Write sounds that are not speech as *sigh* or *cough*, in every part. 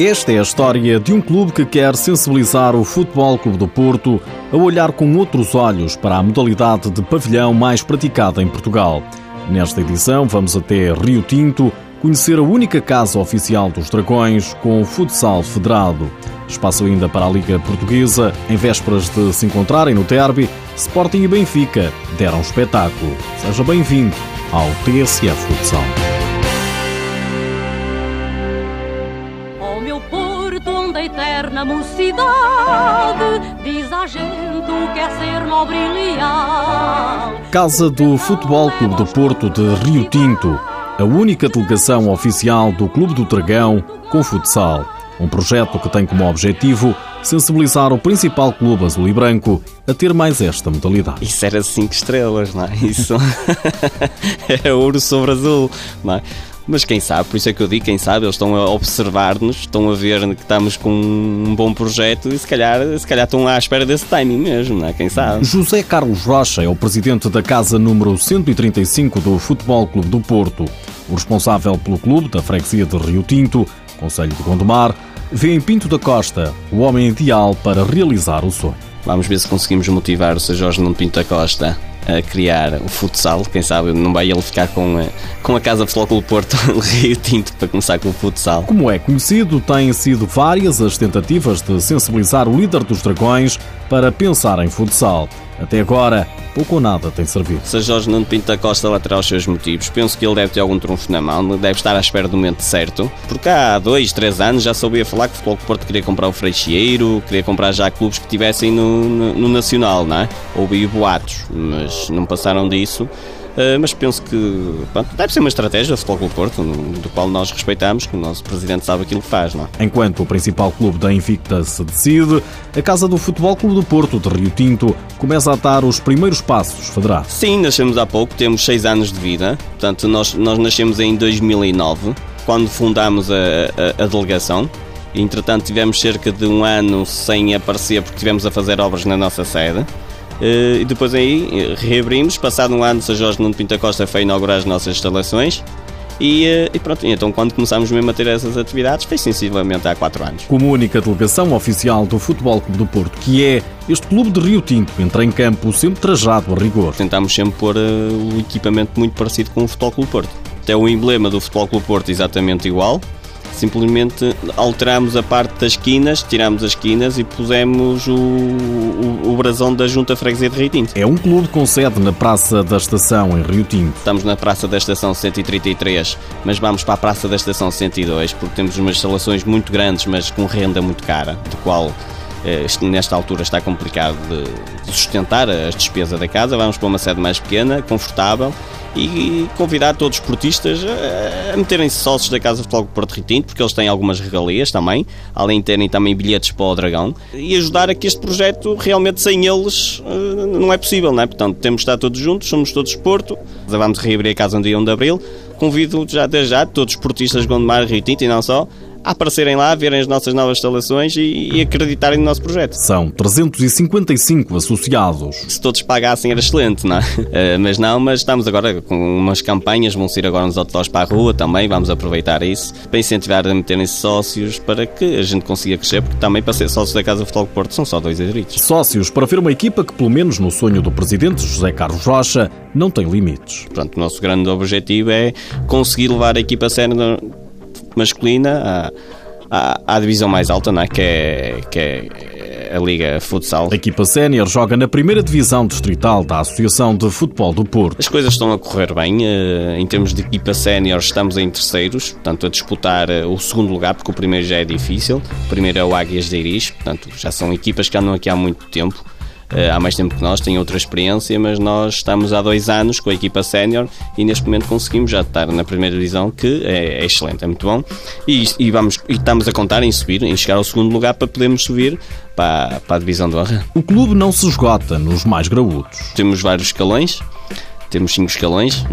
Esta é a história de um clube que quer sensibilizar o Futebol Clube do Porto a olhar com outros olhos para a modalidade de pavilhão mais praticada em Portugal. Nesta edição, vamos até Rio Tinto conhecer a única casa oficial dos Dragões com o futsal federado. Espaço ainda para a Liga Portuguesa, em vésperas de se encontrarem no Derby, Sporting e Benfica deram espetáculo. Seja bem-vindo ao TSF Futsal. Mocidade Diz a gente o que é ser nobre e leal Casa do Futebol Clube do Porto de Rio Tinto A única delegação oficial do Clube do Dragão com futsal Um projeto que tem como objetivo sensibilizar o principal clube azul e branco a ter mais esta modalidade. Isso era cinco estrelas, não é? Isso *laughs* é ouro sobre azul, não é? Mas quem sabe, por isso é que eu digo, quem sabe, eles estão a observar-nos, estão a ver que estamos com um bom projeto e se calhar, se calhar estão à espera desse timing mesmo, não é? Quem sabe? José Carlos Rocha é o presidente da casa número 135 do Futebol Clube do Porto. O responsável pelo clube da freguesia de Rio Tinto, Conselho de Gondomar, vê em Pinto da Costa o homem ideal para realizar o sonho. Vamos ver se conseguimos motivar o Sr. Jorge Nuno Pinto da Costa a criar o futsal. Quem sabe não vai ele ficar com a, com a Casa Futebol Porto *laughs* Rio Tinto para começar com o futsal. Como é conhecido, têm sido várias as tentativas de sensibilizar o líder dos Dragões para pensar em futsal. Até agora, pouco ou nada tem servido. Se Jorge Nuno Pinto da Costa lá terá os seus motivos, penso que ele deve ter algum trunfo na mão, deve estar à espera do momento certo, porque há dois, três anos já soubia falar que o Futebol Porto queria comprar o Freixeiro, queria comprar já clubes que tivessem no, no, no Nacional, não é? Houve boatos, mas não passaram disso. Eh, mas penso que pronto, deve ser uma estratégia do Futebol Clube Porto, do qual nós respeitamos, que o nosso presidente sabe aquilo que faz. Não é? Enquanto o principal clube da Invicta se decide, a Casa do Futebol Clube do Porto, de Rio Tinto, começa a dar os primeiros passos federados. Sim, nascemos há pouco, temos seis anos de vida, portanto, nós, nós nascemos em 2009, quando fundámos a, a, a delegação. Entretanto, tivemos cerca de um ano sem aparecer porque tivemos a fazer obras na nossa sede. Eh, e depois aí eh, reabrimos, passado um ano, o Jorge Nuno Pinta Costa foi inaugurar as nossas instalações. E, eh, e, pronto, então quando começámos mesmo a ter essas atividades foi sensivelmente há 4 anos. Como única delegação oficial do Futebol Clube do Porto, que é este clube de Rio Tinto, entra em campo sempre trajado a rigor. Tentámos sempre pôr uh, o equipamento muito parecido com o Futebol Clube Porto. Até o emblema do Futebol Clube Porto exatamente igual, Simplesmente alteramos a parte das esquinas, tiramos as esquinas e pusemos o, o, o brasão da Junta Freguesia de Rio Tinto. É um clube com sede na Praça da Estação, em Rio Tinto. Estamos na Praça da Estação 133, mas vamos para a Praça da Estação 102, porque temos umas instalações muito grandes, mas com renda muito cara, do qual nesta altura está complicado de sustentar as despesas da casa. Vamos para uma sede mais pequena, confortável e convidar todos os portistas a meterem-se sócios da Casa de Futebol Porto Ritinto, porque eles têm algumas regalias também, além de terem também bilhetes para o Dragão, e ajudar a que este projeto realmente sem eles eh, não é possível, não é? Portanto, temos de estar todos juntos, somos todos Porto, vamos reabrir a casa no dia 1 de Abril, convido já desde já todos os portistas de Gondomar e Ritinto e não só, a aparecerem lá, verem as nossas novas instalações e, e, acreditarem no nosso projeto. São 355 associados. Se todos pagassem era excelente, não é? Uh, mas não, mas estamos agora com umas campanhas, vão ser agora uns outdoors para a rua também, vamos aproveitar isso para incentivar a meterem-se sócios para que a gente consiga crescer, porque também para ser sócio da Casa Futebol Porto são só dois aderidos. Sócios para ver uma equipa que, pelo menos no sonho do presidente José Carlos Rocha, não tem limites. Pronto, o nosso grande objetivo é conseguir levar a equipa a sério masculina à, à, à divisão mais alta, não é? que, é, que é a Liga Futsal. A equipa sénior joga na primeira divisão distrital da Associação de Futebol do Porto. As coisas estão a correr bem. Eh, em termos de equipa sénior, estamos em terceiros, portanto, a disputar eh, o segundo lugar, porque o primeiro já é difícil. O primeiro é o Águias de Iris, portanto, já são equipas que andam aqui há muito tempo. Eh, há mais tempo que nós, têm outra experiência, mas nós estamos há dois anos com a equipa sénior e neste momento conseguimos já estar na primeira divisão, que é, é excelente, é muito bom. E, e, vamos, e estamos a contar em subir, em chegar ao segundo lugar para podermos subir para, para a divisão do honra. O clube não se esgota nos mais graúdos. Temos vários escalões. Temos cinco escalões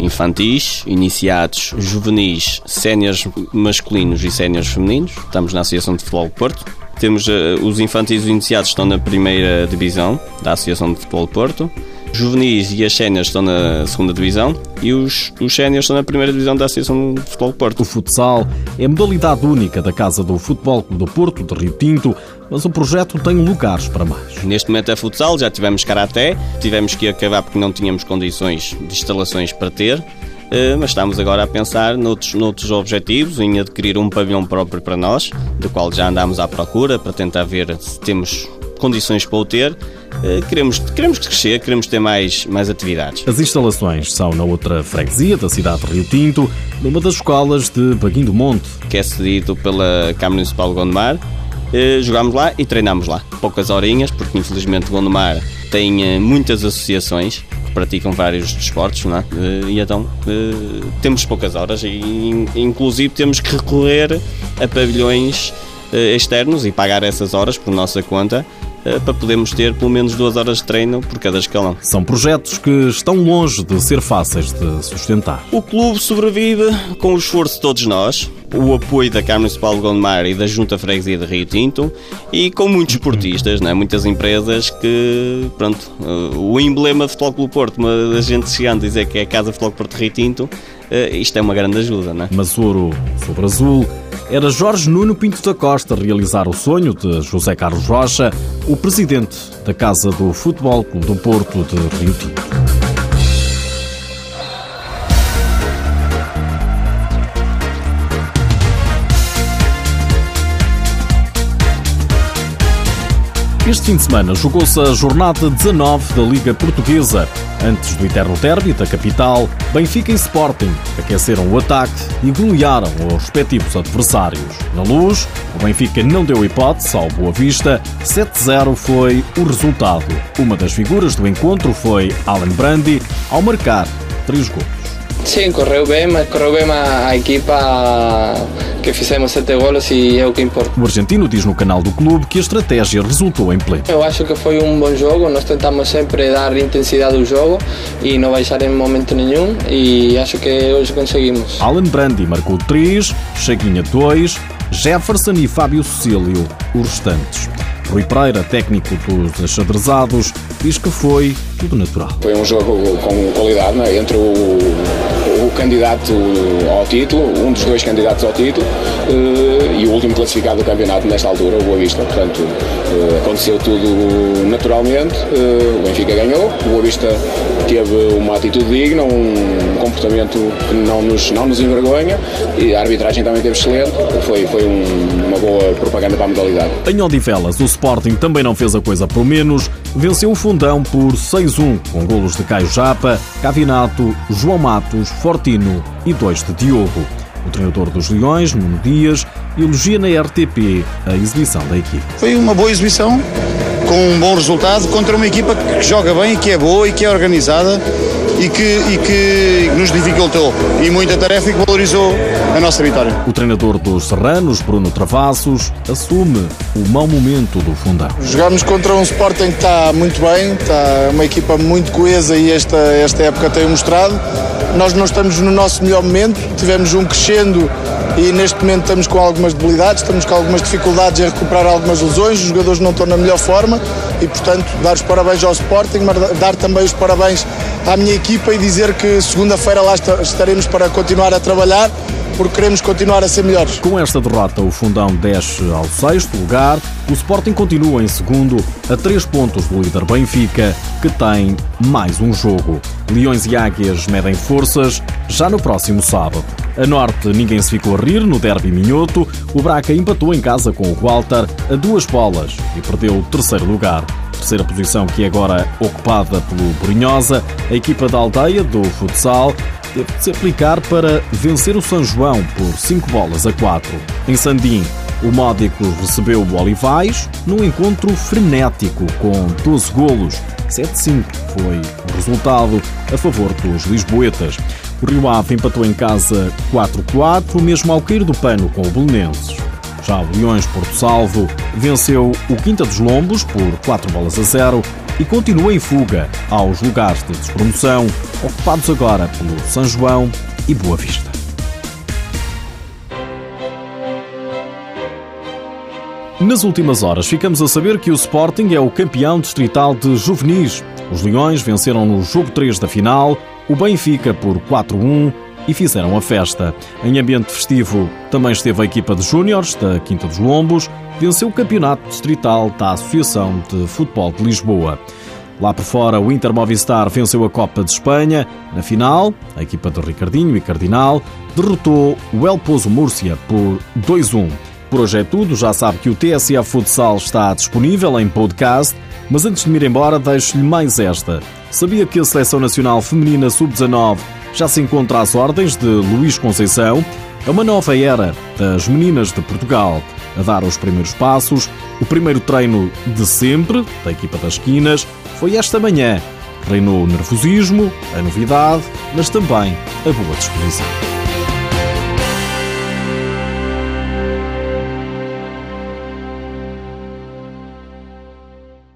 infantis, iniciados, juvenis, séniores masculinos e séniores femininos. Estamos na Associação de Futebol Porto. Temos uh, os infantis iniciados estão na primeira divisão da Associação de Futebol Porto Os juvenis e as séniores estão na segunda divisão e os, os séniores estão na primeira divisão da Associação de Futebol do Porto. O futsal é a modalidade única da Casa do Futebol Clube do Porto, de Rio Tinto, mas o projeto tem lugares para mais. Neste momento é futsal, já tivemos karaté, tivemos que acabar porque não tínhamos condições de instalações para ter. Eh, mas estamos agora a pensar noutros, noutros objetivos, em adquirir um pavilhão próprio para nós, do qual já andamos à procura para tentar ver se temos condições para o ter. Eh, queremos, queremos crescer, queremos ter mais, mais atividades. As instalações são na outra freguesia da cidade de Rio Tinto, numa das escolas de Baguinho do Monte. Que é cedido pela Câmara Municipal de Gondomar. Eh, jogámos lá e treinamos lá. Poucas horinhas, porque infelizmente Gondomar tem muitas associações praticam vários desportos, não é? Eh, e então eh, temos poucas horas e inclusive temos que recorrer a pavilhões eh, externos e pagar essas horas por nossa conta para podermos ter pelo menos duas horas de treino por cada escalão. São projetos que estão longe de ser fáceis de sustentar. O clube sobrevive com o esforço de todos nós, o apoio da Câmara Municipal de Gondomar e da Junta Freguesia de Rio Tinto e com muitos esportistas, né? muitas empresas que, pronto, uh, o emblema de Futebol Clube Porto, uma gente chegando a dizer que é a Casa de Futebol Porto Rio Tinto, uh, isto é uma grande ajuda. Né? Mas ouro sobre azul, era Jorge Nuno Pinto da Costa realizar o sonho de José Carlos Rocha, o presidente da Casa do Futebol Clube do Porto de Rio Tinto. Este fim de semana jogou-se a jornada 19 da Liga Portuguesa. Antes do eterno derby da capital, Benfica e Sporting aqueceram o ataque e golearam os respectivos adversários. Na luz, o Benfica não deu hipótese ao Boa Vista, 7-0 foi o resultado. Uma das figuras do encontro foi Alan Brandi, ao marcar três gols. Sim, correu bem, mas correu bem a equipa que fizemos sete golos e é o que importa. O argentino diz no canal do clube que a estratégia resultou em pleno. Eu acho que foi um bom jogo, nós tentamos sempre dar intensidade ao jogo e não baixar em momento nenhum e acho que hoje conseguimos. Alan Brandi marcou 3, Chaguinha 2, Jefferson e Fábio Cecílio, os restantes. Rui Pereira, técnico dos achadrezados, diz que foi tudo natural. Foi um jogo com qualidade é? entre o candidato ao título, um dos dois candidatos ao título eh, e o último classificado do campeonato nesta altura, o Boa Vista. Portanto, eh, aconteceu tudo naturalmente. Eh, o Benfica ganhou, o Boa Vista teve uma atitude digna, um comportamento que não nos, não nos envergonha e a arbitragem também teve excelente. Foi, foi um, uma boa propaganda para a modalidade. Em Odivelas, o Sporting também não fez a coisa por menos, venceu o Fundão por 6-1, com golos de Caio Japa, Cavinato, João Matos, E dois de Diogo. O treinador dos Leões, Nuno Dias, elogia na RTP a exibição da equipe. Foi uma boa exibição, com um bom resultado, contra uma equipa que joga bem, que é boa e que é organizada e que, e que nos dificultou. E muita tarefa e que valorizou a nossa vitória. O treinador dos Serranos, Bruno Travassos, assume o mau momento do fundão. Jogamos contra um Sporting que está muito bem, está uma equipa muito coesa e esta, esta época tem mostrado nós não estamos no nosso melhor momento, tivemos um crescendo e neste momento estamos com algumas debilidades, estamos com algumas dificuldades em recuperar algumas lesões, os jogadores não estão na melhor forma e, portanto, dar os parabéns ao Sporting, mas dar também os parabéns à minha equipa e dizer que segunda-feira lá estaremos para continuar a trabalhar porque queremos continuar a ser melhores. Com esta derrota, o Fundão desce ao sexto lugar. O Sporting continua em segundo, a três pontos do líder Benfica, que tem mais um jogo. Leões e Águias medem forças já no próximo sábado. A Norte ninguém se ficou a rir no derby minhoto. O Braca empatou em casa com o Walter a duas bolas e perdeu o terceiro lugar terceira posição que é agora ocupada pelo Brunhosa, a equipa da aldeia do futsal teve de se aplicar para vencer o São João por 5 bolas a 4. Em Sandim, o Módico recebeu o Olivais num encontro frenético com 12 golos. 7-5 foi o resultado a favor dos Lisboetas. O Rio Ave empatou em casa 4-4, mesmo ao cair do pano com o Belenenses. Já o Leões Porto Salvo venceu o Quinta dos Lombos por 4 bolas a 0 e continua em fuga aos lugares de despromoção, ocupados agora pelo São João e Boa Vista. Nas últimas horas, ficamos a saber que o Sporting é o campeão distrital de juvenis. Os Leões venceram no jogo 3 da final o Benfica por 4-1 e fizeram a festa. Em ambiente festivo também esteve a equipa de júniores da Quinta dos Lombos, venceu o campeonato distrital da Associação de Futebol de Lisboa. Lá por fora, o Inter Movistar venceu a Copa de Espanha. Na final, a equipa de Ricardinho e Cardinal derrotou o El Pozo Múrcia por 2-1. Por hoje é tudo, já sabe que o TSF Futsal está disponível em podcast, mas antes de me ir embora, deixo-lhe mais esta. Sabia que a Seleção Nacional Feminina Sub-19 já se encontra às ordens de Luís Conceição? É uma nova era das meninas de Portugal a dar os primeiros passos. O primeiro treino de sempre, da equipa das esquinas, foi esta manhã. Reinou o nervosismo, a novidade, mas também a boa disposição.